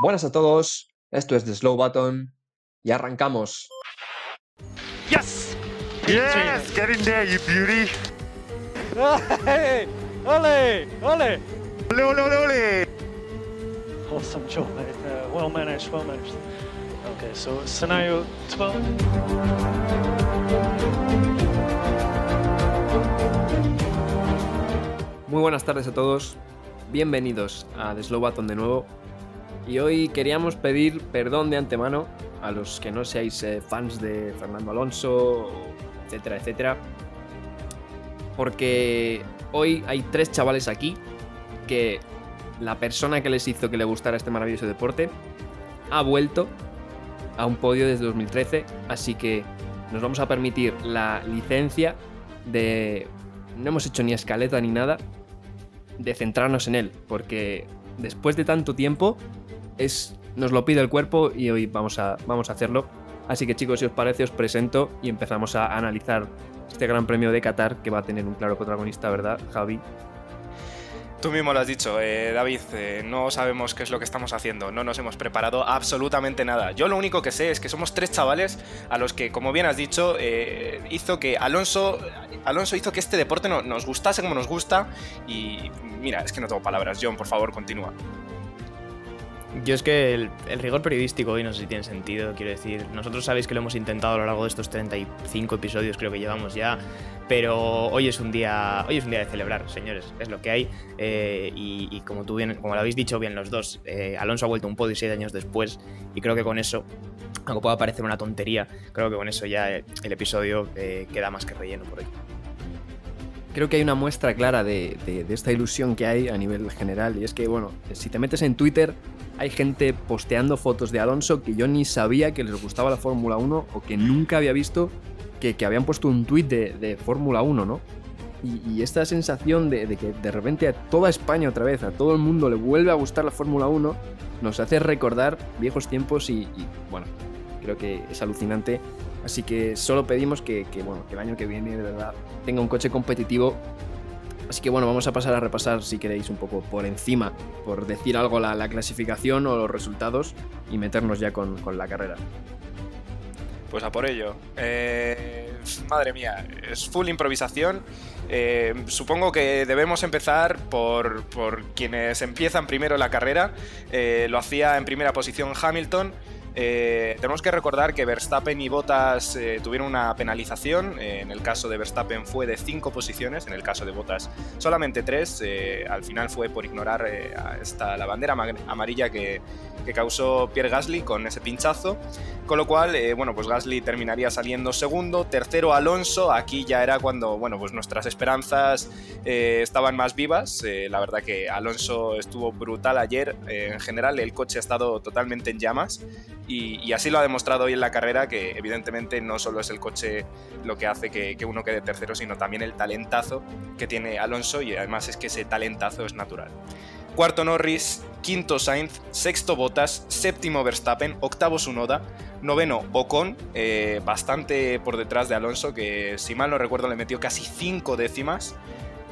Buenas a todos, esto es The Slow Button y arrancamos. Yes! Yes, get in there, you beauty. Hey! Ole! Ole! Ole, ole, ole, ole. Awesome job, mate. Uh, well managed, well managed. Okay, so scenario 12. Muy buenas tardes a todos, bienvenidos a The Slow Button de nuevo. Y hoy queríamos pedir perdón de antemano a los que no seáis eh, fans de Fernando Alonso, etcétera, etcétera. Porque hoy hay tres chavales aquí que la persona que les hizo que le gustara este maravilloso deporte ha vuelto a un podio desde 2013, así que nos vamos a permitir la licencia de... No hemos hecho ni escaleta ni nada, de centrarnos en él, porque después de tanto tiempo es, nos lo pide el cuerpo y hoy vamos a, vamos a hacerlo. Así que chicos, si os parece, os presento y empezamos a analizar este Gran Premio de Qatar que va a tener un claro protagonista, ¿verdad, Javi? Tú mismo lo has dicho, eh, David, eh, no sabemos qué es lo que estamos haciendo, no nos hemos preparado absolutamente nada. Yo lo único que sé es que somos tres chavales a los que, como bien has dicho, eh, hizo que Alonso, Alonso hizo que este deporte no- nos gustase como nos gusta y mira, es que no tengo palabras. John, por favor, continúa. Yo es que el, rigor periodístico hoy no sé si tiene sentido, quiero decir, nosotros sabéis que lo hemos intentado a lo largo de estos 35 episodios creo que llevamos ya, pero hoy es un día, hoy es un día de celebrar, señores, es lo que hay eh, y, como tú bien, como lo habéis dicho bien los dos, eh, Alonso ha vuelto un podio seis años después y creo que con eso, aunque pueda parecer una tontería, creo que con eso ya el episodio eh, queda más que relleno por hoy. Creo que hay una muestra clara de- de esta ilusión que hay a nivel general y es que, bueno, si te metes en Twitter hay gente posteando fotos de Alonso que yo ni sabía que les gustaba la Fórmula 1 o que nunca había visto que, que habían puesto un tweet de, de Fórmula 1, ¿no? Y, y esta sensación de, de que de repente a toda España otra vez, a todo el mundo le vuelve a gustar la Fórmula 1, nos hace recordar viejos tiempos y, y, bueno, creo que es alucinante. Así que solo pedimos que, que, bueno, que el año que viene de verdad tenga un coche competitivo. Así que bueno, vamos a pasar a repasar si queréis un poco por encima, por decir algo la, la clasificación o los resultados y meternos ya con, con la carrera. Pues a por ello. Eh, madre mía, es full improvisación. Eh, supongo que debemos empezar por, por quienes empiezan primero la carrera. Eh, lo hacía en primera posición Hamilton. Eh, tenemos que recordar que Verstappen y Bottas eh, tuvieron una penalización. Eh, en el caso de Verstappen fue de 5 posiciones, en el caso de Bottas solamente 3. al final fue por ignorar la bandera ama- amarilla que, que causó Pierre Gasly con ese pinchazo. Con lo cual, bueno, pues Gasly terminaría saliendo segundo, tercero Alonso, aquí ya era cuando, bueno, pues nuestras esperanzas estaban más vivas, la verdad que Alonso estuvo brutal ayer, en general el coche ha estado totalmente en llamas y, así lo ha demostrado hoy en la carrera, que evidentemente no solo es el coche lo que hace que, que uno quede tercero, sino también el talentazo que tiene Alonso y además es que ese talentazo es natural. Cuarto Norris, quinto Sainz, sexto Bottas, séptimo Verstappen, octavo Sunoda, noveno Ocon, eh, bastante por detrás de Alonso, que si mal no recuerdo le metió casi cinco décimas.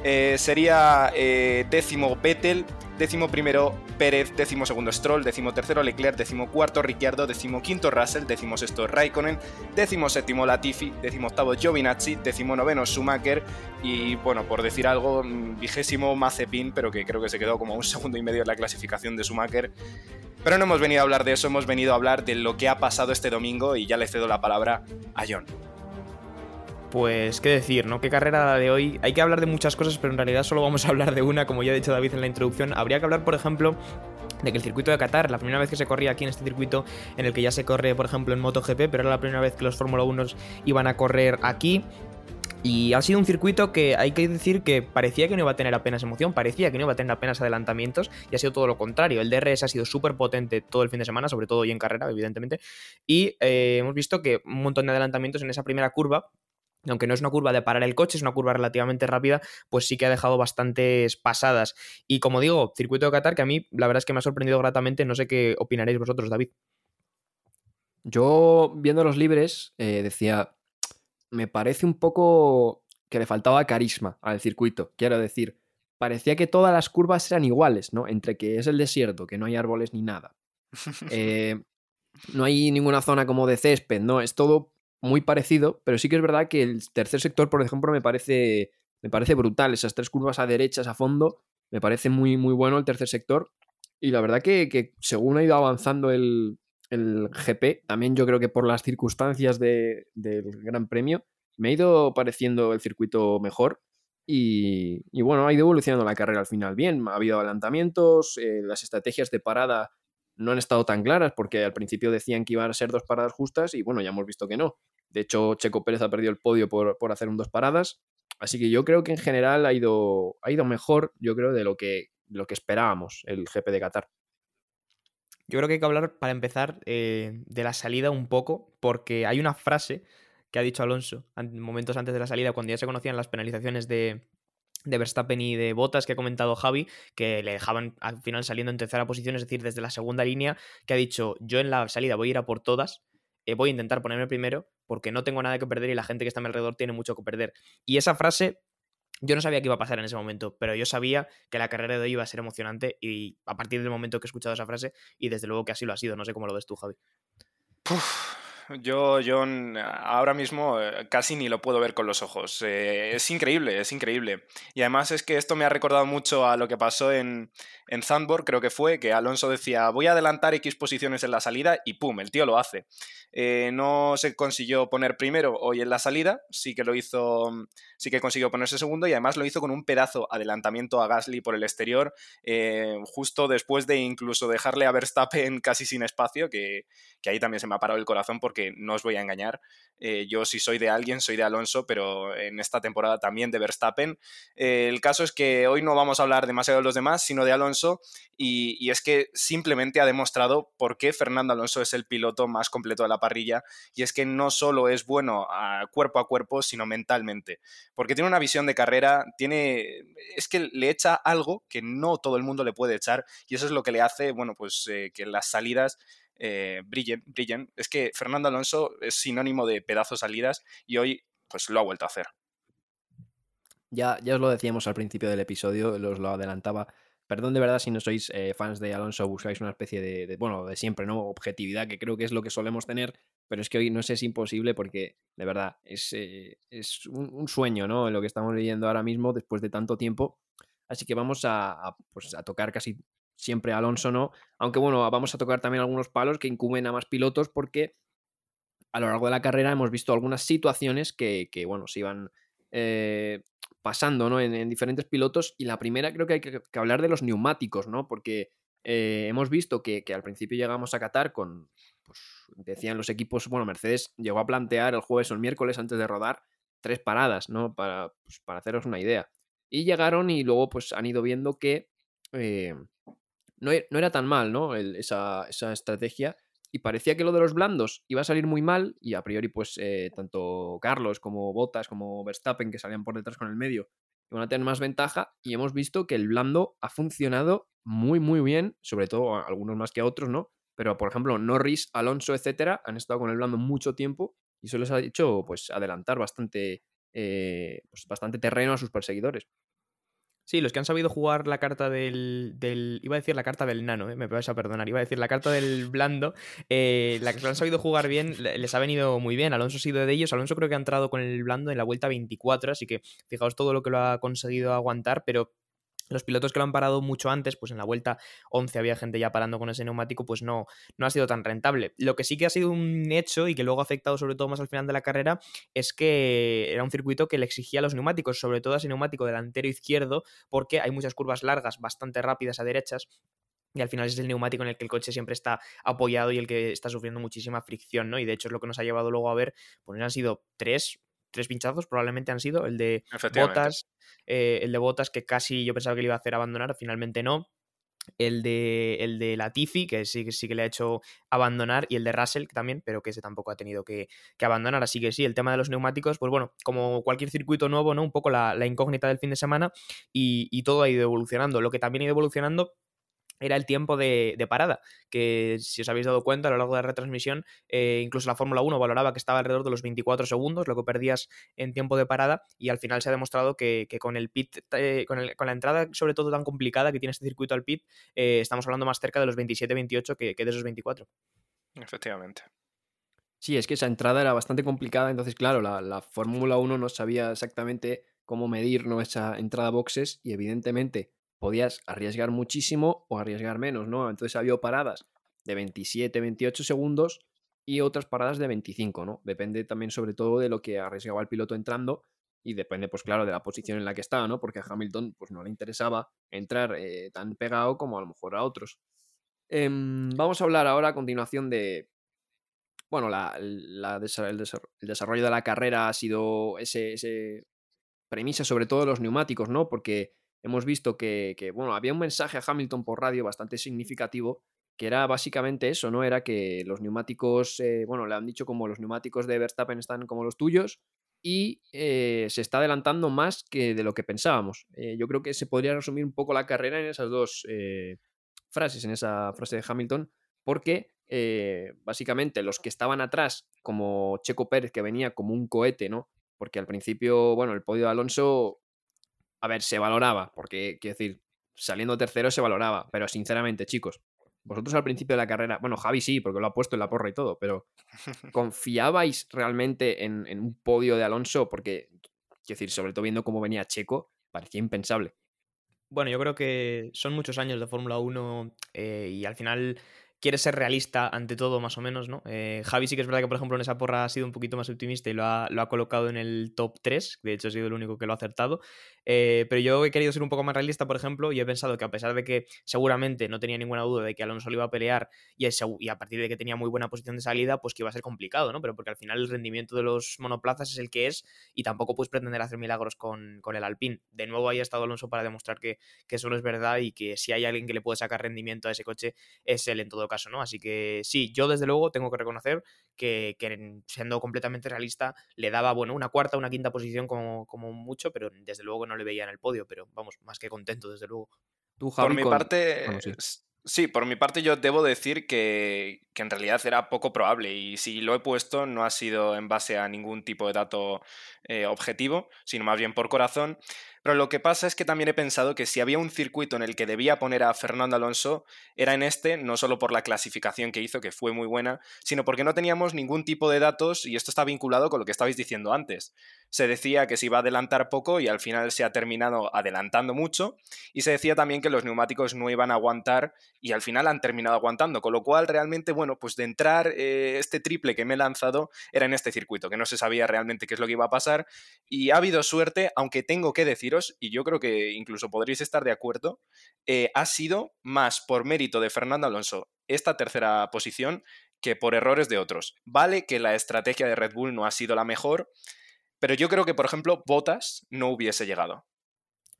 Eh, sería eh, décimo Vettel, décimo primero Pérez, décimo segundo Stroll, décimo tercero Leclerc, décimo cuarto Ricciardo, décimo quinto Russell, décimo sexto Raikkonen, décimo séptimo Latifi, décimo octavo Giovinazzi, décimo noveno Schumacher y bueno, por decir algo, mm, vigésimo Mazepin, pero que creo que se quedó como un segundo y medio en la clasificación de Schumacher. Pero no hemos venido a hablar de eso, hemos venido a hablar de lo que ha pasado este domingo y ya le cedo la palabra a John. Pues qué decir, ¿no? Qué carrera de hoy. Hay que hablar de muchas cosas, pero en realidad solo vamos a hablar de una, como ya ha dicho David en la introducción. Habría que hablar, por ejemplo, de que el circuito de Qatar, la primera vez que se corría aquí en este circuito, en el que ya se corre, por ejemplo, en MotoGP, pero era la primera vez que los Fórmula 1 iban a correr aquí. Y ha sido un circuito que hay que decir que parecía que no iba a tener apenas emoción, parecía que no iba a tener apenas adelantamientos, y ha sido todo lo contrario. El DRS ha sido súper potente todo el fin de semana, sobre todo hoy en carrera, evidentemente. Y eh, hemos visto que un montón de adelantamientos en esa primera curva, aunque no es una curva de parar el coche, es una curva relativamente rápida, pues sí que ha dejado bastantes pasadas. Y como digo, circuito de Qatar, que a mí la verdad es que me ha sorprendido gratamente, no sé qué opinaréis vosotros, David. Yo, viendo los libres, eh, decía, me parece un poco que le faltaba carisma al circuito. Quiero decir, parecía que todas las curvas eran iguales, ¿no? Entre que es el desierto, que no hay árboles ni nada. Eh, no hay ninguna zona como de césped, ¿no? Es todo muy parecido, pero sí que es verdad que el tercer sector, por ejemplo, me parece, me parece brutal. Esas tres curvas a derechas, a fondo, me parece muy, muy bueno el tercer sector. Y la verdad que, que según ha ido avanzando el, el, GP, también yo creo que por las circunstancias de, del Gran Premio, me ha ido pareciendo el circuito mejor. Y, y, bueno, ha ido evolucionando la carrera al final bien. Ha habido adelantamientos, eh, las estrategias de parada no han estado tan claras porque al principio decían que iban a ser dos paradas justas y bueno, ya hemos visto que no. De hecho, Checo Pérez ha perdido el podio por, por hacer un dos paradas. Así que yo creo que en general ha ido, ha ido mejor, yo creo, de lo que, lo que esperábamos el GP de Qatar. Yo creo que hay que hablar, para empezar, eh, de la salida un poco, porque hay una frase que ha dicho Alonso momentos antes de la salida, cuando ya se conocían las penalizaciones de, de Verstappen y de Bottas que ha comentado Javi, que le dejaban al final saliendo en tercera posición, es decir, desde la segunda línea, que ha dicho, yo en la salida voy a ir a por todas, eh, voy a intentar ponerme primero, porque no tengo nada que perder y la gente que está a mi alrededor tiene mucho que perder. Y esa frase yo no sabía qué iba a pasar en ese momento, pero yo sabía que la carrera de hoy iba a ser emocionante y a partir del momento que he escuchado esa frase, y desde luego que así lo ha sido, no sé cómo lo ves tú, Javi. Yo, John, ahora mismo eh, casi ni lo puedo ver con los ojos. Eh, es increíble, es increíble. Y además es que esto me ha recordado mucho a lo que pasó en, en creo que fue, que Alonso decía, voy a adelantar X posiciones en la salida y ¡pum! El tío lo hace. Eh, no se consiguió poner primero hoy en la salida, sí que lo hizo, sí que consiguió ponerse segundo y además lo hizo con un pedazo adelantamiento a Gasly por el exterior, justo después de incluso dejarle a Verstappen casi sin espacio, que, que ahí también se me ha parado el corazón porque que no os voy a engañar, eh, yo si soy de alguien, soy de Alonso, pero en esta temporada también de Verstappen. Eh, el caso es que hoy no vamos a hablar demasiado de los demás, sino de Alonso, y, es que simplemente ha demostrado por qué Fernando Alonso es el piloto más completo de la parrilla, y es que no solo es bueno a cuerpo a cuerpo, sino mentalmente, porque tiene una visión de carrera, tiene, es que le echa algo que no todo el mundo le puede echar, y eso es lo que le hace, bueno, pues eh, que las salidas eh, brillen, brillen. Es que Fernando Alonso es sinónimo de pedazos salidas y hoy pues lo ha vuelto a hacer. Ya, ya os lo decíamos al principio del episodio, os lo adelantaba. Perdón de verdad si no sois eh, fans de Alonso, buscáis una especie de, bueno, de siempre, ¿no? Objetividad, que creo que es lo que solemos tener, pero es que hoy no sé, es imposible porque, de verdad, es, eh, es un, sueño, ¿no? Lo que estamos viviendo ahora mismo después de tanto tiempo. Así que vamos a, pues, a tocar casi siempre Alonso no. Aunque bueno, vamos a tocar también algunos palos que incumben a más pilotos porque a lo largo de la carrera hemos visto algunas situaciones que, bueno, se iban eh, pasando ¿no? en, diferentes pilotos. Y la primera creo que hay que, hablar de los neumáticos, ¿no? Porque eh, hemos visto que, al principio llegamos a Qatar con, pues, decían los equipos, bueno, Mercedes llegó a plantear el jueves o el miércoles antes de rodar tres paradas, ¿no? Para, pues, para haceros una idea. Y llegaron y luego pues han ido viendo que eh, no, e, no era tan mal, ¿no? esa, esa, estrategia. Y parecía que lo de los blandos iba a salir muy mal. Y a priori, pues, eh, tanto Carlos como Bottas como Verstappen, que salían por detrás con el medio, iban a tener más ventaja. Y hemos visto que el blando ha funcionado muy, muy bien. Sobre todo algunos más que otros, ¿no? Pero, por ejemplo, Norris, Alonso, etcétera, han estado con el blando mucho tiempo. Y eso les ha hecho, pues, adelantar bastante, eh, pues, bastante terreno a sus perseguidores. Sí, los que han sabido jugar la carta del. iba a decir la carta del nano, eh, me vais a perdonar. Iba a decir la carta del blando. Eh, la que han sabido jugar bien, les ha venido muy bien. Alonso ha sido de ellos. Alonso creo que ha entrado con el blando en la vuelta 24, así que fijaos todo lo que lo ha conseguido aguantar, pero los pilotos que lo han parado mucho antes, pues en la vuelta 11 había gente ya parando con ese neumático, pues no, no ha sido tan rentable. Lo que sí que ha sido un hecho y que luego ha afectado sobre todo más al final de la carrera es que era un circuito que le exigía los neumáticos, sobre todo ese neumático delantero izquierdo, porque hay muchas curvas largas, bastante rápidas a derechas, y al final es el neumático en el que el coche siempre está apoyado y el que está sufriendo muchísima fricción, ¿no? Y de hecho es lo que nos ha llevado luego a ver, pues han sido tres, tres pinchazos probablemente han sido, el de Botas, eh, el de Botas que casi yo pensaba que le iba a hacer abandonar, finalmente no. El de, el de Latifi, que sí, sí que le ha hecho abandonar, y el de Russell también, pero que ese tampoco ha tenido que, abandonar. Así que sí, el tema de los neumáticos, pues bueno, como cualquier circuito nuevo, ¿no? Un poco la, incógnita del fin de semana y, y todo ha ido evolucionando. Lo que también ha ido evolucionando era el tiempo de, de, parada, que si os habéis dado cuenta a lo largo de la retransmisión, eh, incluso la Fórmula 1 valoraba que estaba alrededor de los 24 segundos, lo que perdías en tiempo de parada, y al final se ha demostrado que, que con el pit, eh, con, el, con, la entrada sobre todo tan complicada que tiene este circuito al pit, eh, estamos hablando más cerca de los 27-28 que, que de esos 24. Efectivamente. Sí, es que esa entrada era bastante complicada, entonces claro, la, la Fórmula 1 no sabía exactamente cómo medir ¿no? esa entrada a boxes y evidentemente podías arriesgar muchísimo o arriesgar menos, ¿no? Entonces había paradas de 27, 28 segundos y otras paradas de 25, ¿no? Depende también sobre todo de lo que arriesgaba el piloto entrando y depende, pues claro, de la posición en la que estaba, ¿no? Porque a Hamilton pues no le interesaba entrar eh, tan pegado como a lo mejor a otros. Eh, vamos a hablar ahora a continuación de... Bueno, la, la, el, desarrollo de la carrera ha sido ese, ese premisa sobre todo de los neumáticos, ¿no? Porque hemos visto que, que, bueno, había un mensaje a Hamilton por radio bastante significativo, que era básicamente eso, ¿no? Era que los neumáticos, eh, bueno, le han dicho como los neumáticos de Verstappen están como los tuyos y eh, se está adelantando más que de lo que pensábamos. Eh, yo creo que se podría resumir un poco la carrera en esas dos frases, en esa frase de Hamilton, porque básicamente los que estaban atrás, como Checo Pérez, que venía como un cohete, ¿no? Porque al principio, bueno, el podio de Alonso a ver, se valoraba, porque, quiero decir, saliendo tercero se valoraba, pero sinceramente, chicos, vosotros al principio de la carrera, bueno, Javi sí, porque lo ha puesto en la porra y todo, pero ¿confiabais realmente en, en un podio de Alonso? Porque, quiero decir, sobre todo viendo cómo venía Checo, parecía impensable. Bueno, yo creo que son muchos años de Fórmula 1 eh, y al final quiere ser realista ante todo, más o menos, ¿no? Eh, Javi sí que es verdad que, por ejemplo, en esa porra ha sido un poquito más optimista y lo ha, lo ha colocado en el top 3, de hecho ha sido el único que lo ha acertado, eh, pero yo he querido ser un poco más realista, por ejemplo, y he pensado que a pesar de que seguramente no tenía ninguna duda de que Alonso lo iba a pelear y, a partir de que tenía muy buena posición de salida, pues que iba a ser complicado, ¿no? Pero porque al final el rendimiento de los monoplazas es el que es y tampoco puedes pretender hacer milagros con, con el Alpine. De nuevo ahí ha estado Alonso para demostrar que, que eso no es verdad y que si hay alguien que le puede sacar rendimiento a ese coche es él en todo caso, ¿no? Así que sí, yo desde luego tengo que reconocer que, que siendo completamente realista le daba, bueno, una cuarta, una quinta posición como, como mucho, pero desde luego que no le veía en el podio, pero vamos, más que contento desde luego. Tú, Javi, por mi con... parte, bueno, sí. sí. por mi parte yo debo decir que, que, en realidad era poco probable y si lo he puesto no ha sido en base a ningún tipo de dato eh, objetivo, sino más bien por corazón. Pero lo que pasa es que también he pensado que si había un circuito en el que debía poner a Fernando Alonso, era en este, no solo por la clasificación que hizo, que fue muy buena, sino porque no teníamos ningún tipo de datos y esto está vinculado con lo que estabais diciendo antes. Se decía que se iba a adelantar poco y al final se ha terminado adelantando mucho y se decía también que los neumáticos no iban a aguantar y al final han terminado aguantando, con lo cual realmente, bueno, pues de entrar eh, este triple que me he lanzado era en este circuito, que no se sabía realmente qué es lo que iba a pasar y ha habido suerte, aunque tengo que deciros y yo creo que incluso podréis estar de acuerdo, eh, ha sido más por mérito de Fernando Alonso esta tercera posición que por errores de otros. Vale que la estrategia de Red Bull no ha sido la mejor, pero yo creo que, por ejemplo, Bottas no hubiese llegado.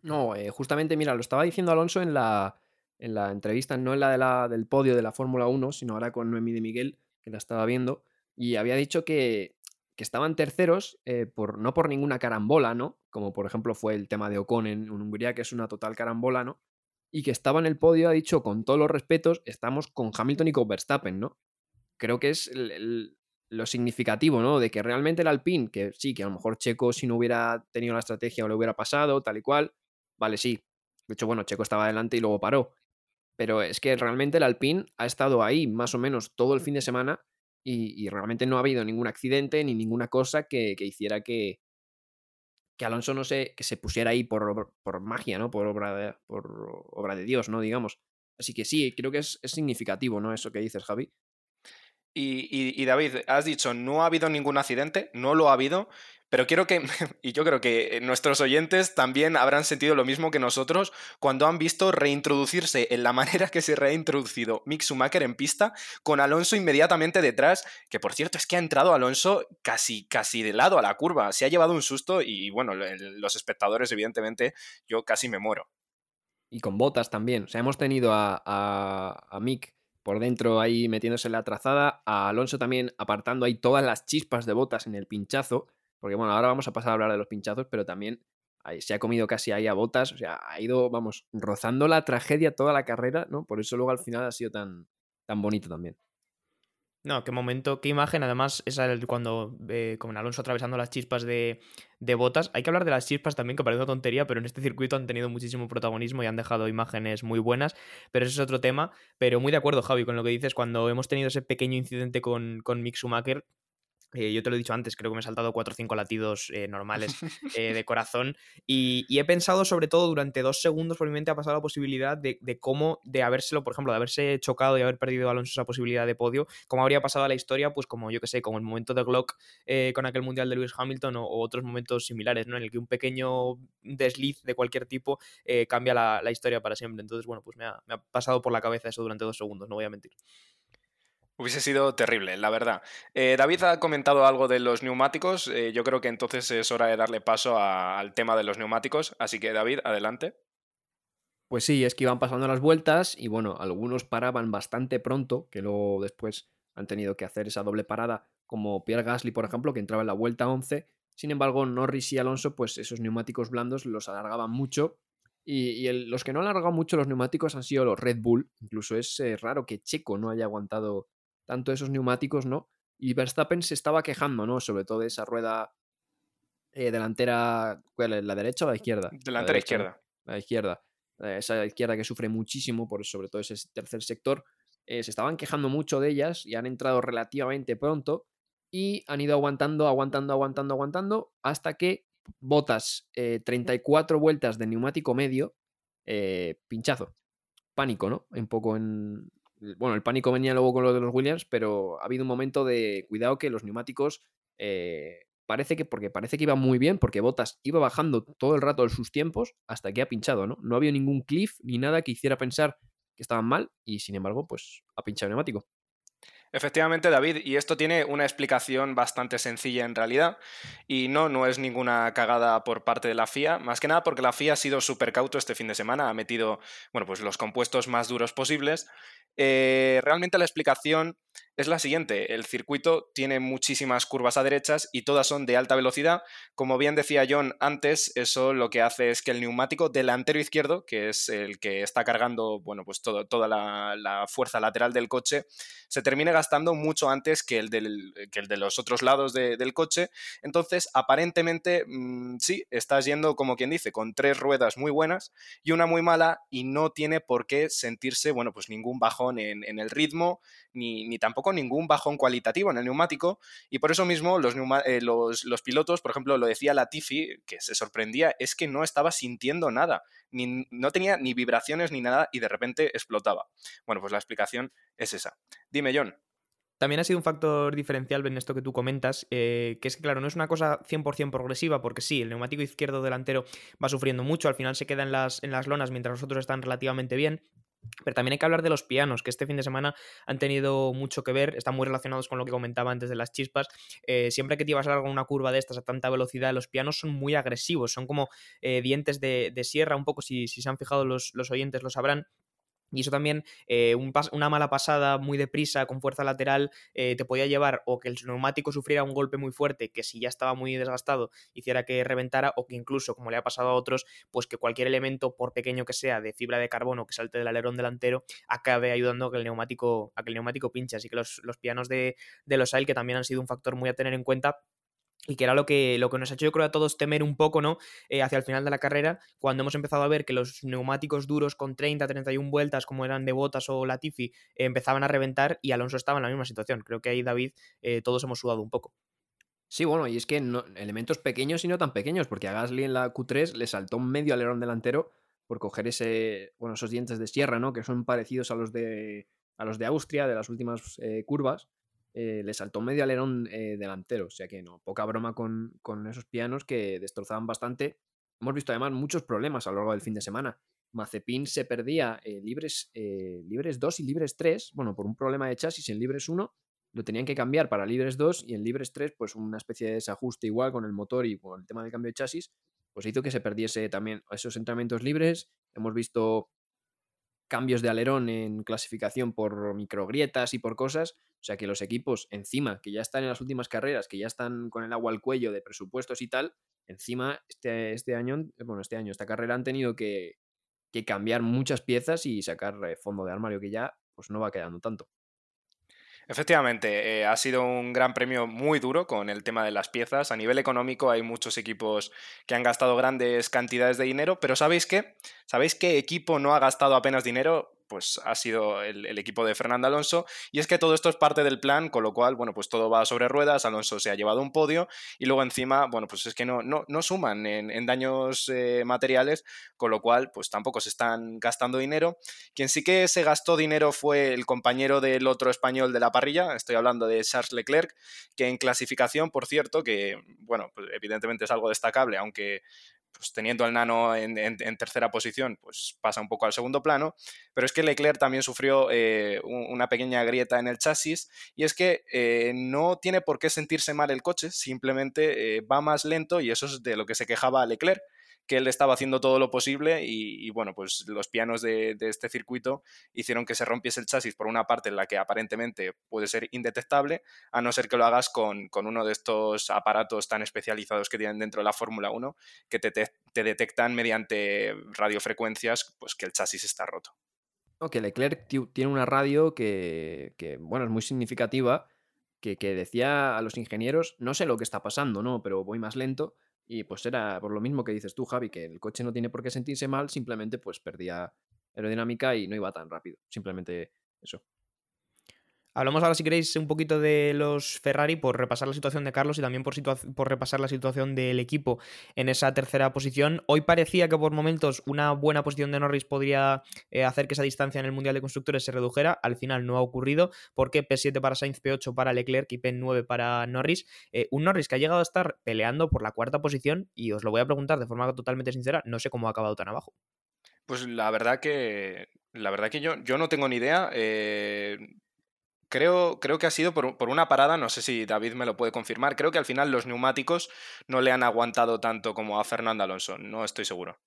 No, eh, justamente, mira, lo estaba diciendo Alonso en la, en la entrevista, no en la, de la del podio de la Fórmula 1, sino ahora con Noemí de Miguel, que la estaba viendo, y había dicho que que estaban terceros eh, por, no por ninguna carambola, ¿no? Como por ejemplo fue el tema de Ocon en, Hungría, que es una total carambola, ¿no? Y que estaba en el podio, ha dicho, con todos los respetos, estamos con Hamilton y con Verstappen, ¿no? Creo que es el, lo significativo, ¿no? De que realmente el Alpine, que sí, que a lo mejor Checo si no hubiera tenido la estrategia o le hubiera pasado, tal y cual, vale, sí. De hecho, bueno, Checo estaba adelante y luego paró. Pero es que realmente el Alpine ha estado ahí más o menos todo el fin de semana y, realmente no ha habido ningún accidente ni ninguna cosa que, que hiciera que, que Alonso no se, que se pusiera ahí por, por magia, ¿no? Por obra, de, por obra de Dios, ¿no? Digamos. Así que sí, creo que es, es significativo, ¿no? Eso que dices, Javi. Y, David, has dicho, no ha habido ningún accidente, no lo ha habido, pero quiero que, y yo creo que nuestros oyentes también habrán sentido lo mismo que nosotros cuando han visto reintroducirse en la manera que se reintroducido Mick Schumacher en pista con Alonso inmediatamente detrás, que por cierto es que ha entrado Alonso casi, casi de lado a la curva, se ha llevado un susto y bueno, los espectadores evidentemente yo casi me muero. Y con botas también, o sea, hemos tenido a, a Mick por dentro ahí metiéndose en la trazada, a Alonso también apartando ahí todas las chispas de botas en el pinchazo, porque bueno, ahora vamos a pasar a hablar de los pinchazos, pero también se ha comido casi ahí a botas, o sea, ha ido, vamos, rozando la tragedia toda la carrera, ¿no? Por eso luego al final ha sido tan, tan bonito también. No, qué momento, qué imagen. Además, es el, cuando eh, con Alonso atravesando las chispas de, de, botas. Hay que hablar de las chispas también, que parece una tontería, pero en este circuito han tenido muchísimo protagonismo y han dejado imágenes muy buenas. Pero eso es otro tema. Pero muy de acuerdo, Javi, con lo que dices. Cuando hemos tenido ese pequeño incidente con, con Mick Schumacher, eh, yo te lo he dicho antes, creo que me he saltado 4 o 5 latidos eh, normales eh, de corazón. Y, y, he pensado, sobre todo, durante dos segundos, por mi mente ha pasado la posibilidad de, de, cómo, de habérselo, por ejemplo, de haberse chocado y haber perdido a Alonso esa posibilidad de podio, cómo habría pasado a la historia, pues como yo que sé, como el momento de Glock con aquel mundial de Lewis Hamilton o, o, otros momentos similares, ¿no? En el que un pequeño desliz de cualquier tipo cambia la, la, historia para siempre. Entonces, bueno, pues me ha, me ha pasado por la cabeza eso durante dos segundos, no voy a mentir. Hubiese sido terrible, la verdad. Eh, David ha comentado algo de los neumáticos. Eh, yo creo que entonces es hora de darle paso al tema de los neumáticos. Así que, David, adelante. Pues sí, es que iban pasando las vueltas y bueno, algunos paraban bastante pronto, que luego después han tenido que hacer esa doble parada, como Pierre Gasly, por ejemplo, que entraba en la vuelta 11. Sin embargo, Norris y Alonso, pues esos neumáticos blandos los alargaban mucho. Y, los que no han alargado mucho los neumáticos han sido los Red Bull. Incluso es eh, raro que Checo no haya aguantado tanto esos neumáticos, ¿no? Y Verstappen se estaba quejando, ¿no? Sobre todo de esa rueda eh, delantera, ¿cuál es? ¿La derecha o la izquierda? Delantera la derecha, izquierda. ¿no? La izquierda. Eh, esa izquierda que sufre muchísimo, por sobre todo ese tercer sector. Eh, se estaban quejando mucho de ellas y han entrado relativamente pronto y han ido aguantando, aguantando, aguantando, aguantando hasta que botas 34 vueltas de neumático medio, pinchazo. Pánico, ¿no? Un poco en, bueno, el pánico venía luego con lo de los Williams, pero ha habido un momento de cuidado que los neumáticos eh, parece que, porque parece que iba muy bien, porque Botas iba bajando todo el rato sus tiempos hasta que ha pinchado, ¿no? No había ningún cliff ni nada que hiciera pensar que estaban mal y sin embargo, pues ha pinchado el neumático. Efectivamente, David, y esto tiene una explicación bastante sencilla en realidad, y no, no es ninguna cagada por parte de la FIA, más que nada porque la FIA ha sido súper cauto este fin de semana, ha metido, bueno, pues los compuestos más duros posibles. Eh, realmente la explicación es la siguiente. El circuito tiene muchísimas curvas a derechas y todas son de alta velocidad. Como bien decía John antes, eso lo que hace es que el neumático delantero izquierdo, que es el que está cargando bueno, pues todo, toda la, fuerza lateral del coche, se termine gastando mucho antes que el, del, que el de los otros lados de, del coche. Entonces, aparentemente, mmm, sí, estás yendo, como quien dice, con tres ruedas muy buenas y una muy mala y no tiene por qué sentirse, bueno, pues ningún bajón en, el ritmo, ni, ni tampoco ningún bajón cualitativo en el neumático y por eso mismo los, eh, los, los, pilotos, por ejemplo, lo decía Latifi, que se sorprendía, es que no estaba sintiendo nada, ni, no tenía ni vibraciones ni nada y de repente explotaba. Bueno, pues la explicación es esa. Dime, John. También ha sido un factor diferencial en esto que tú comentas, eh, que es que, claro, no es una cosa 100% progresiva, porque sí, el neumático izquierdo delantero va sufriendo mucho, al final se queda en las, en las lonas mientras los otros están relativamente bien, pero también hay que hablar de los pianos, que este fin de semana han tenido mucho que ver, están muy relacionados con lo que comentaba antes de las chispas. Eh, siempre que te ibas a largo una curva de estas a tanta velocidad, los pianos son muy agresivos, son como eh, dientes de, sierra, un poco, si, si se han fijado los, los oyentes lo sabrán. Y eso también, eh, un una mala pasada muy deprisa, con fuerza lateral, eh, te podía llevar o que el neumático sufriera un golpe muy fuerte, que si ya estaba muy desgastado, hiciera que reventara, o que incluso, como le ha pasado a otros, pues que cualquier elemento, por pequeño que sea, de fibra de carbono que salte del alerón delantero, acabe ayudando a que el neumático, que el neumático pinche. Así que los, los pianos de, de los AIL, que también han sido un factor muy a tener en cuenta, y que era lo que, lo que nos ha hecho yo creo a todos temer un poco, ¿no? Eh, hacia el final de la carrera, cuando hemos empezado a ver que los neumáticos duros con 30, 31 vueltas, como eran de Botas o Latifi, empezaban a reventar y Alonso estaba en la misma situación. Creo que ahí, David, eh, todos hemos sudado un poco. Sí, bueno, y es que no, elementos pequeños y no tan pequeños, porque a Gasly en la Q3 le saltó medio alerón delantero por coger ese, bueno, esos dientes de sierra, ¿no? Que son parecidos a los de, a los de Austria, de las últimas eh, curvas eh, le saltó medio alerón eh, delantero. O sea que no, poca broma con, con, esos pianos que destrozaban bastante. Hemos visto además muchos problemas a lo largo del fin de semana. Mazepin se perdía eh, libres, libres 2 y libres 3, bueno, por un problema de chasis en libres 1, lo tenían que cambiar para libres 2 y en libres 3, pues una especie de desajuste igual con el motor y con el tema del cambio de chasis, pues hizo que se perdiese también esos entrenamientos libres. Hemos visto cambios de alerón en clasificación por microgrietas y por cosas. O sea que los equipos, encima, que ya están en las últimas carreras, que ya están con el agua al cuello de presupuestos y tal, encima este, este año, bueno, este año, esta carrera han tenido que, que cambiar muchas piezas y sacar eh, fondo de armario que ya pues no va quedando tanto. Efectivamente, eh, ha sido un gran premio muy duro con el tema de las piezas. A nivel económico hay muchos equipos que han gastado grandes cantidades de dinero, pero ¿sabéis qué? ¿Sabéis qué equipo no ha gastado apenas dinero? Pues ha sido el, equipo de Fernando Alonso. Y es que todo esto es parte del plan, con lo cual, bueno, pues todo va sobre ruedas, Alonso se ha llevado un podio y luego encima, bueno, pues es que no, no, no suman en, daños eh, materiales, con lo cual, pues tampoco se están gastando dinero. Quien sí que se gastó dinero fue el compañero del otro español de la parrilla, estoy hablando de Charles Leclerc, que en clasificación, por cierto, que, bueno, pues evidentemente es algo destacable, aunque pues teniendo al Nano en, tercera posición, pues pasa un poco al segundo plano. Pero es que Leclerc también sufrió eh, una pequeña grieta en el chasis y es que eh, no tiene por qué sentirse mal el coche, simplemente eh, va más lento y eso es de lo que se quejaba Leclerc que él estaba haciendo todo lo posible y, bueno, pues los pianos de, este circuito hicieron que se rompiese el chasis por una parte en la que aparentemente puede ser indetectable, a no ser que lo hagas con, uno de estos aparatos tan especializados que tienen dentro de la Fórmula 1 que te, detectan mediante radiofrecuencias pues que el chasis está roto. Ok, Leclerc tiene una radio que, bueno, es muy significativa, que, que decía a los ingenieros, no sé lo que está pasando, ¿no? Pero voy más lento y pues era por lo mismo que dices tú, Javi, que el coche no tiene por qué sentirse mal, simplemente pues perdía aerodinámica y no iba tan rápido. Simplemente eso. Hablamos ahora, si queréis, un poquito de los Ferrari por repasar la situación de Carlos y también por, por repasar la situación del equipo en esa tercera posición. Hoy parecía que por momentos una buena posición de Norris podría eh, hacer que esa distancia en el Mundial de Constructores se redujera. Al final no ha ocurrido porque P7 para Sainz, P8 para Leclerc y P9 para Norris. Eh, un Norris que ha llegado a estar peleando por la cuarta posición y os lo voy a preguntar de forma totalmente sincera, no sé cómo ha acabado tan abajo. Pues la verdad que la verdad que yo, yo no tengo ni idea. Eh, Creo, creo, que ha sido por, por, una parada, no sé si David me lo puede confirmar, creo que al final los neumáticos no le han aguantado tanto como a Fernando Alonso, no estoy seguro.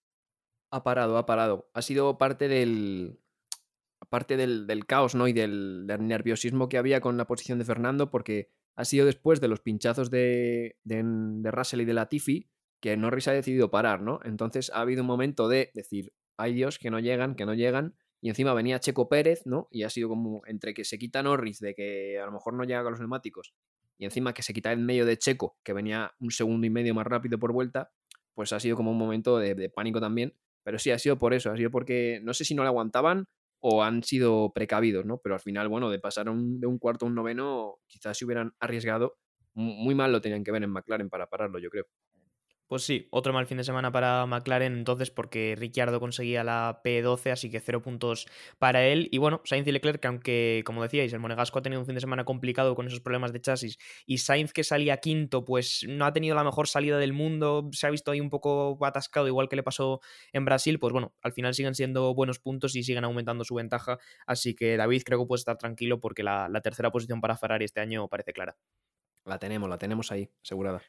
Ha parado, ha parado. Ha sido parte del, parte del, del caos ¿no? y del, nerviosismo que había con la posición de Fernando, porque ha sido después de los pinchazos de, de, de Russell y de Latifi que Norris ha decidido parar, ¿no? Entonces ha habido un momento de decir, ay Dios, que no llegan, que no llegan, y encima venía Checo Pérez, ¿no? Y ha sido como entre que se quita Norris de que a lo mejor no llega con los neumáticos y encima que se quita en medio de Checo, que venía un segundo y medio más rápido por vuelta, pues ha sido como un momento de, pánico también. Pero sí, ha sido por eso, ha sido porque no sé si no le aguantaban o han sido precavidos, ¿no? Pero al final, bueno, de pasar de un cuarto a un noveno, quizás se hubieran arriesgado. Muy mal lo tenían que ver en McLaren para pararlo, yo creo. Pues sí, otro mal fin de semana para McLaren entonces porque Ricciardo conseguía la P12, así que cero puntos para él. Y bueno, Sainz y Leclerc, aunque como decíais, el Monegasco ha tenido un fin de semana complicado con esos problemas de chasis y Sainz que salía quinto, pues no ha tenido la mejor salida del mundo, se ha visto ahí un poco atascado igual que le pasó en Brasil, pues bueno, al final siguen siendo buenos puntos y siguen aumentando su ventaja. Así que David creo que puede estar tranquilo porque la, la tercera posición para Ferrari este año parece clara. La tenemos, la tenemos ahí, asegurada.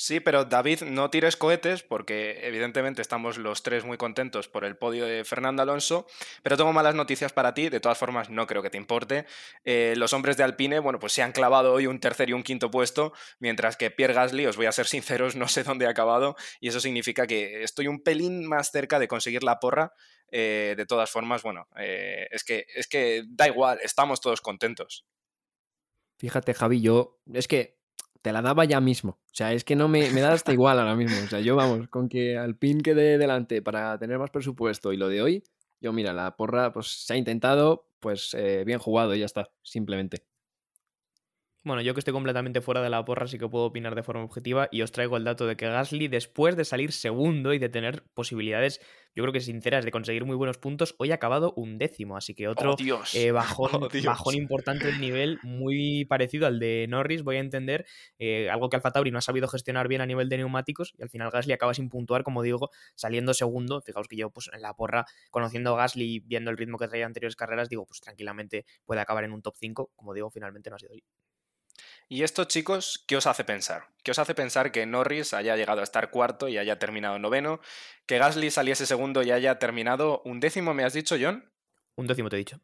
Sí, pero David, no tires cohetes porque evidentemente estamos los tres muy contentos por el podio de Fernando Alonso, pero tengo malas noticias para ti, de todas formas no creo que te importe. Eh, los hombres de Alpine, bueno, pues se han clavado hoy un tercer y un quinto puesto, mientras que Pierre Gasly, os voy a ser sinceros, no sé dónde ha acabado y eso significa que estoy un pelín más cerca de conseguir la porra. Eh, de todas formas, bueno, eh, es, que, es que da igual, estamos todos contentos. Fíjate, Javi, yo es que te la daba ya mismo. O sea, es que no me, me da hasta igual ahora mismo. O sea, yo vamos, con que al pin quede delante para tener más presupuesto y lo de hoy, yo mira, la porra pues se ha intentado, pues eh, bien jugado y ya está, simplemente. Bueno, yo que estoy completamente fuera de la porra, sí que puedo opinar de forma objetiva y os traigo el dato de que Gasly, después de salir segundo y de tener posibilidades, yo creo que sinceras, de conseguir muy buenos puntos, hoy ha acabado un décimo, así que otro oh, eh, bajón, bajón, importante de nivel, muy parecido al de Norris, voy a entender, eh, algo que Alfa Tauri no ha sabido gestionar bien a nivel de neumáticos y al final Gasly acaba sin puntuar, como digo, saliendo segundo. Fijaos que yo, pues en la porra, conociendo a Gasly y viendo el ritmo que traía anteriores carreras, digo, pues tranquilamente puede acabar en un top 5, como digo, finalmente no ha sido así. Y esto, chicos, ¿qué os hace pensar? ¿Qué os hace pensar que Norris haya llegado a estar cuarto y haya terminado noveno? ¿Que Gasly saliese segundo y haya terminado un décimo, me has dicho, John? Un décimo te he dicho.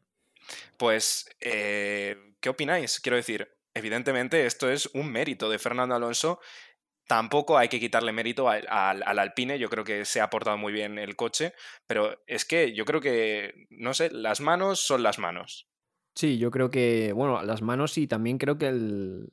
Pues, eh, ¿qué opináis? Quiero decir, evidentemente esto es un mérito de Fernando Alonso. Tampoco hay que quitarle mérito al, al- al Alpine, yo creo que se ha portado muy bien el coche, pero es que yo creo que, no sé, las manos son las manos. Sí, yo creo que, bueno, las manos y también creo que el...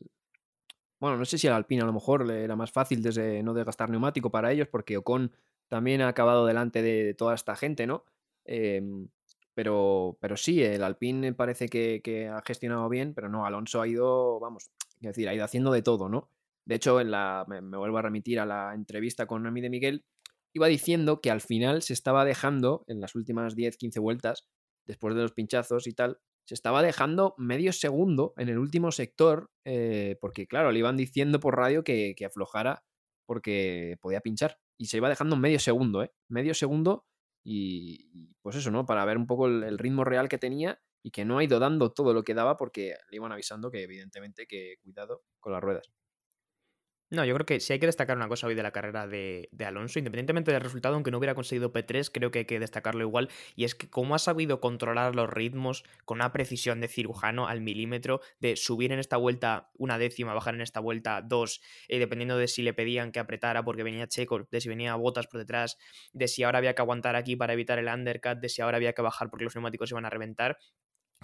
Bueno, no sé si al Alpine a lo mejor le era más fácil desde no desgastar neumático para ellos, porque Ocon también ha acabado delante de, toda esta gente, ¿no? Em, pero, pero sí, el Alpine parece que, ha gestionado bien, pero no, Alonso ha ido, vamos, es decir, ha ido haciendo de todo, ¿no? De hecho, en la, me, me vuelvo a remitir a la entrevista con Rami de Miguel, iba diciendo que al final se estaba dejando, en las últimas 10-15 vueltas, después de los pinchazos y tal, se estaba dejando medio segundo en el último sector, eh, porque claro, le iban diciendo por radio que, que aflojara porque podía pinchar. Y se iba dejando medio segundo, ¿eh? Medio segundo y, pues eso, ¿no? Para ver un poco el ritmo real que tenía y que no ha ido dando todo lo que daba porque le iban avisando que evidentemente que cuidado con las ruedas. No, yo creo que si hay que destacar una cosa hoy de la carrera de, Alonso, independientemente del resultado, aunque no hubiera conseguido P3, creo que hay que destacarlo igual, y es que cómo ha sabido controlar los ritmos con una precisión de cirujano al milímetro, de subir en esta vuelta una décima, bajar en esta vuelta dos, eh, dependiendo de si le pedían que apretara porque venía Checo, de si venía Botas por detrás, de si ahora había que aguantar aquí para evitar el undercut, de si ahora había que bajar porque los neumáticos iban a reventar.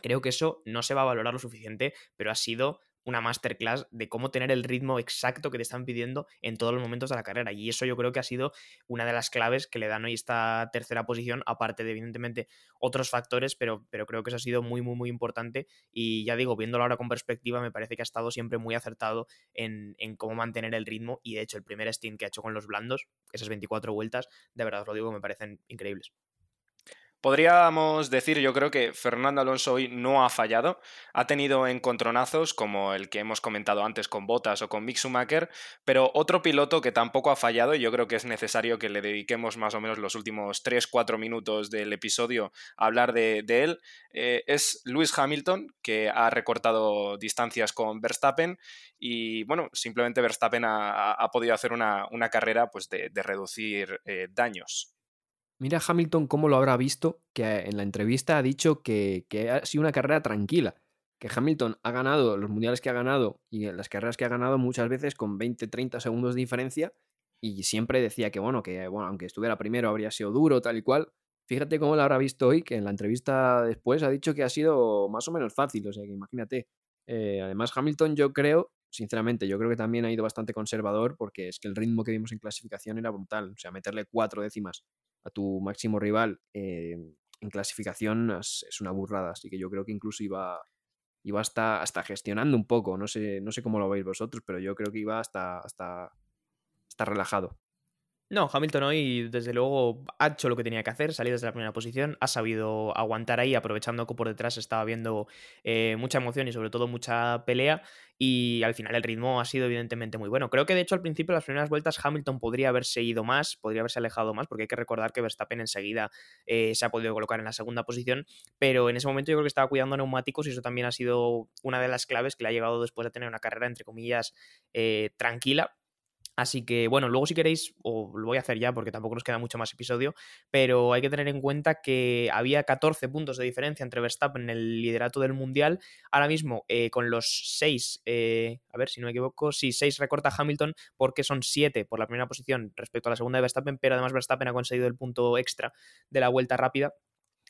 Creo que eso no se va a valorar lo suficiente, pero ha sido una masterclass de cómo tener el ritmo exacto que te están pidiendo en todos los momentos de la carrera. Y eso yo creo que ha sido una de las claves que le dan hoy esta tercera posición, aparte de evidentemente otros factores, pero, pero creo que eso ha sido muy, muy, muy importante. Y ya digo, viéndolo ahora con perspectiva, me parece que ha estado siempre muy acertado en, en cómo mantener el ritmo. Y de hecho, el primer stint que ha hecho con los blandos, esas 24 vueltas, de verdad os lo digo, me parecen increíbles. Podríamos decir, yo creo que Fernando Alonso hoy no ha fallado. Ha tenido encontronazos como el que hemos comentado antes con Bottas o con Mick Schumacher, pero otro piloto que tampoco ha fallado, y yo creo que es necesario que le dediquemos más o menos los últimos 3-4 minutos del episodio a hablar de, él, eh, es Lewis Hamilton, que ha recortado distancias con Verstappen y bueno, simplemente Verstappen ha, podido hacer una, una, carrera pues, de, de reducir eh, daños. Mira Hamilton cómo lo habrá visto, que en la entrevista ha dicho que, ha sido una carrera tranquila, que Hamilton ha ganado los mundiales que ha ganado y las carreras que ha ganado muchas veces con 20-30 segundos de diferencia y siempre decía que bueno, que bueno, aunque estuviera primero habría sido duro, tal y cual. Fíjate cómo lo habrá visto hoy, que en la entrevista después ha dicho que ha sido más o menos fácil, o sea que imagínate. Eh, además Hamilton yo creo, sinceramente, yo creo que también ha ido bastante conservador porque es que el ritmo que vimos en clasificación era brutal, o sea, meterle cuatro décimas a tu máximo rival eh, en clasificación es, una burrada. Así que yo creo que incluso iba, iba hasta, hasta gestionando un poco. No sé, no sé cómo lo veis vosotros, pero yo creo que iba hasta, hasta, hasta relajado. No, Hamilton hoy, desde luego, ha hecho lo que tenía que hacer, salir desde la primera posición, ha sabido aguantar ahí, aprovechando que por detrás estaba viendo eh, mucha emoción y sobre todo mucha pelea, y al final el ritmo ha sido evidentemente muy bueno. Creo que de hecho al principio, las primeras vueltas, Hamilton podría haberse ido más, podría haberse alejado más, porque hay que recordar que Verstappen enseguida eh, se ha podido colocar en la segunda posición, pero en ese momento yo creo que estaba cuidando neumáticos y eso también ha sido una de las claves que le ha llevado después a tener una carrera, entre comillas, eh, tranquila Así que, bueno, luego si queréis, o lo voy a hacer ya porque tampoco nos queda mucho más episodio, pero hay que tener en cuenta que había 14 puntos de diferencia entre Verstappen en el liderato del Mundial. Ahora mismo, eh, con los 6, eh, a ver si no me equivoco, sí, 6 recorta Hamilton porque son 7 por la primera posición respecto a la segunda de Verstappen, pero además Verstappen ha conseguido el punto extra de la vuelta rápida.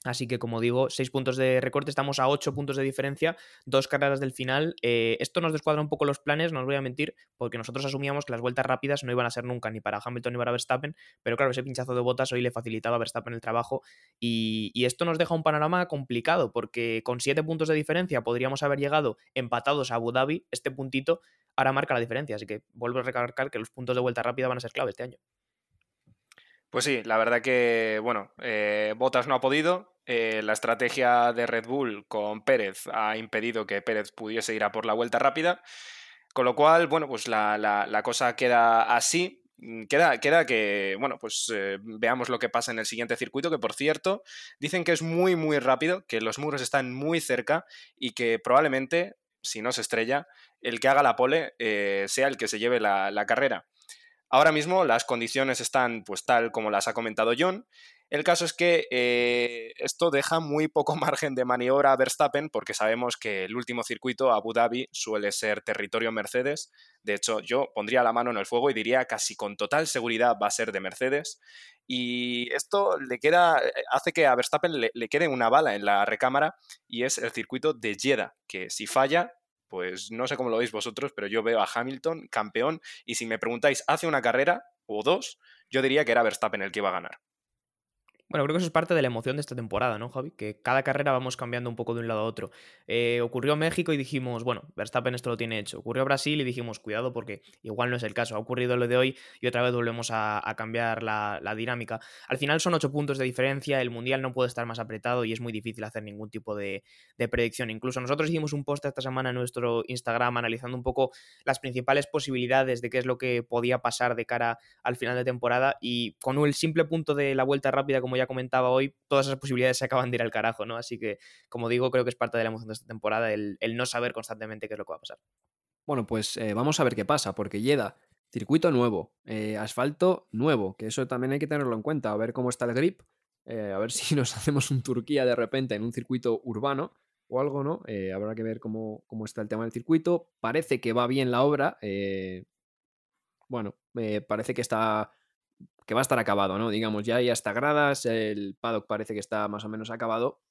Así que, como digo, 6 puntos de recorte, estamos a 8 puntos de diferencia, dos carreras del final. Eh, esto nos descuadra un poco los planes, no os voy a mentir, porque nosotros asumíamos que las vueltas rápidas no iban a ser nunca ni para Hamilton ni para Verstappen, pero claro, ese pinchazo de botas hoy le facilitaba a Verstappen el trabajo y, esto nos deja un panorama complicado, porque con 7 puntos de diferencia podríamos haber llegado empatados a Abu Dhabi, este puntito ahora marca la diferencia, así que vuelvo a recalcar que los puntos de vuelta rápida van a ser clave este año. Pues sí, la verdad que, bueno, eh, Bottas no ha podido. Eh, la estrategia de Red Bull con Pérez ha impedido que Pérez pudiese ir a por la vuelta rápida. Con lo cual, bueno, pues la, la, la cosa queda así. Queda, queda que, bueno, pues eh, veamos lo que pasa en el siguiente circuito, que por cierto, dicen que es muy, muy rápido, que los muros están muy cerca y que probablemente, si no se estrella, el que haga la pole sea el que se lleve la, la carrera. Ahora mismo las condiciones están pues tal como las ha comentado John. El caso es que eh, esto deja muy poco margen de maniobra a Verstappen porque sabemos que el último circuito, Abu Dhabi, suele ser territorio Mercedes. De hecho, yo pondría la mano en el fuego y diría casi con total seguridad va a ser de Mercedes. Y esto le queda, eh, hace que a Verstappen le, le quede una bala en la recámara y es el circuito de Jeddah, que si falla, pues no sé cómo lo veis vosotros, pero yo veo a Hamilton campeón y si me preguntáis hace una carrera o dos, yo diría que era Verstappen el que iba a ganar. Bueno, creo que eso es parte de la emoción de esta temporada, ¿no, Javi? Que cada carrera vamos cambiando un poco de un lado a otro. Eh, ocurrió México y dijimos, bueno, Verstappen esto lo tiene hecho. Ocurrió Brasil y dijimos, cuidado porque igual no es el caso. Ha ocurrido lo de hoy y otra vez volvemos a, cambiar la, dinámica. Al final son ocho puntos de diferencia, el Mundial no puede estar más apretado y es muy difícil hacer ningún tipo de, de predicción. Incluso nosotros hicimos un post esta semana en nuestro Instagram analizando un poco las principales posibilidades de qué es lo que podía pasar de cara al final de temporada y con el simple punto de la vuelta rápida, como ya comentaba hoy, todas esas posibilidades se acaban de ir al carajo, ¿no? Así que, como digo, creo que es parte de la emoción de esta temporada el, no saber constantemente qué es lo que va a pasar. Bueno, pues eh, vamos a ver qué pasa, porque Yeda, circuito nuevo, eh, asfalto nuevo, que eso también hay que tenerlo en cuenta, a ver cómo está el grip, eh, a ver si nos hacemos un Turquía de repente en un circuito urbano o algo, ¿no? Habrá que ver cómo, cómo, está el tema del circuito. Parece que va bien la obra. Bueno, parece que está que va a estar acabado, ¿no? Digamos, ya hay hasta gradas, el paddock parece que está más o menos acabado.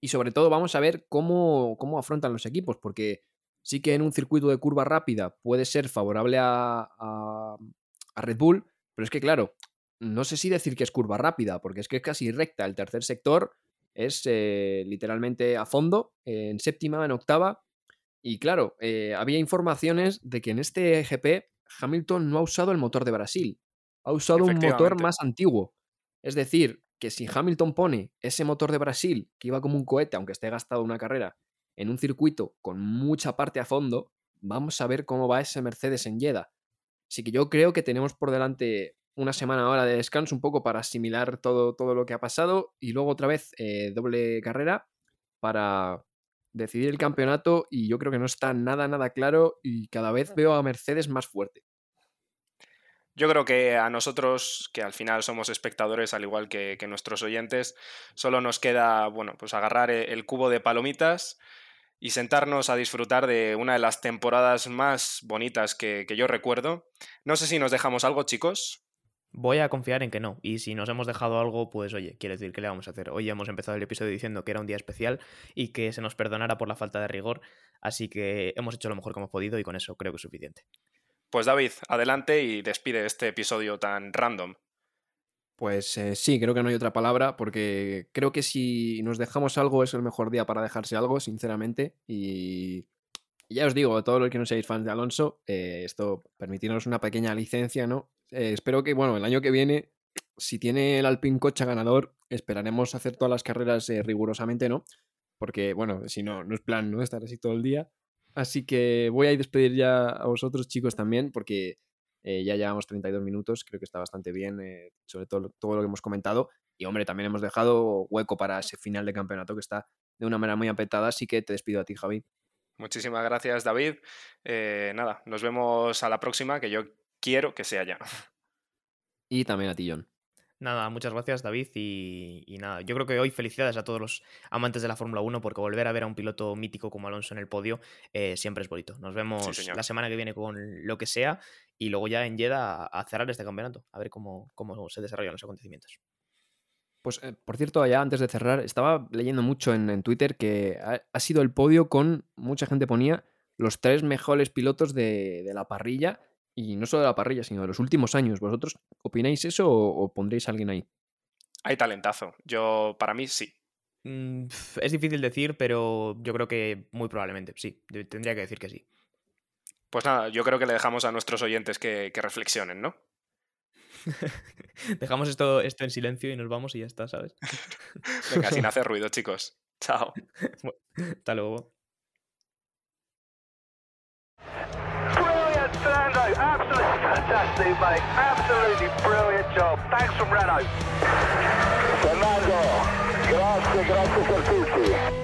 Y sobre todo vamos a ver cómo, cómo afrontan los equipos, porque sí que en un circuito de curva rápida puede ser favorable a, a, Red Bull, pero es que claro, no sé si decir que es curva rápida, porque es que es casi recta. El tercer sector es eh, literalmente a fondo, en séptima, en octava. Y claro, eh, había informaciones de que en este GP Hamilton no ha usado el motor de Brasil ha usado un motor más antiguo. Es decir, que si Hamilton pone ese motor de Brasil, que iba como un cohete, aunque esté gastado una carrera, en un circuito con mucha parte a fondo, vamos a ver cómo va ese Mercedes en Jeddah. Así que yo creo que tenemos por delante una semana ahora de descanso un poco para asimilar todo, todo lo que ha pasado y luego otra vez eh, doble carrera para decidir el campeonato y yo creo que no está nada, nada claro y cada vez veo a Mercedes más fuerte. Yo creo que a nosotros, que al final somos espectadores, al igual que, nuestros oyentes, solo nos queda, bueno, pues agarrar el cubo de palomitas y sentarnos a disfrutar de una de las temporadas más bonitas que, yo recuerdo. No sé si nos dejamos algo, chicos. Voy a confiar en que no. Y si nos hemos dejado algo, pues oye, quiere decir que le vamos a hacer. Hoy hemos empezado el episodio diciendo que era un día especial y que se nos perdonara por la falta de rigor. Así que hemos hecho lo mejor que hemos podido y con eso creo que es suficiente. Pues David, adelante y despide este episodio tan random. Pues eh, sí, creo que no hay otra palabra, porque creo que si nos dejamos algo es el mejor día para dejarse algo, sinceramente. Y, ya os digo, a todos los que no seáis fans de Alonso, eh, esto permitirnos una pequeña licencia, ¿no? Eh, espero que, bueno, el año que viene, si tiene el Alpine Cocha ganador, esperaremos hacer todas las carreras rigurosamente, ¿no? Porque, bueno, si no, no es plan, ¿no? Estar así todo el día. Así que voy a despedir ya a vosotros, chicos, también, porque eh, ya llevamos 32 minutos, creo que está bastante bien, eh, sobre todo todo lo que hemos comentado. Y, hombre, también hemos dejado hueco para ese final de campeonato que está de una manera muy apretada, así que te despido a ti, Javi. Muchísimas gracias, David. Eh, nada, nos vemos a la próxima, que yo quiero que sea ya. Y también a ti, John. Nada, muchas gracias David y, y, nada, yo creo que hoy felicidades a todos los amantes de la Fórmula 1 porque volver a ver a un piloto mítico como Alonso en el podio eh, siempre es bonito. Nos vemos sí, la semana que viene con lo que sea y luego ya en Jeddah a, cerrar este campeonato, a ver cómo, cómo se desarrollan los acontecimientos. Pues, eh, por cierto, ya antes de cerrar, estaba leyendo mucho en, en Twitter que ha, ha, sido el podio con, mucha gente ponía, los tres mejores pilotos de, de la parrilla y no solo de la parrilla, sino de los últimos años. ¿Vosotros opináis eso o, o pondréis a alguien ahí? Hay talentazo. Yo, para mí, sí. Mm, es difícil decir, pero yo creo que muy probablemente, sí. Tendría que decir que sí. Pues nada, yo creo que le dejamos a nuestros oyentes que, que reflexionen, ¿no? Dejamos esto, esto en silencio y nos vamos y ya está, ¿sabes? Venga, sin hacer ruido, chicos. Chao. Hasta luego. Absolutely fantastic, mate. Absolutely brilliant job. Thanks from Renault. Fernando, grazie, grazie servizi.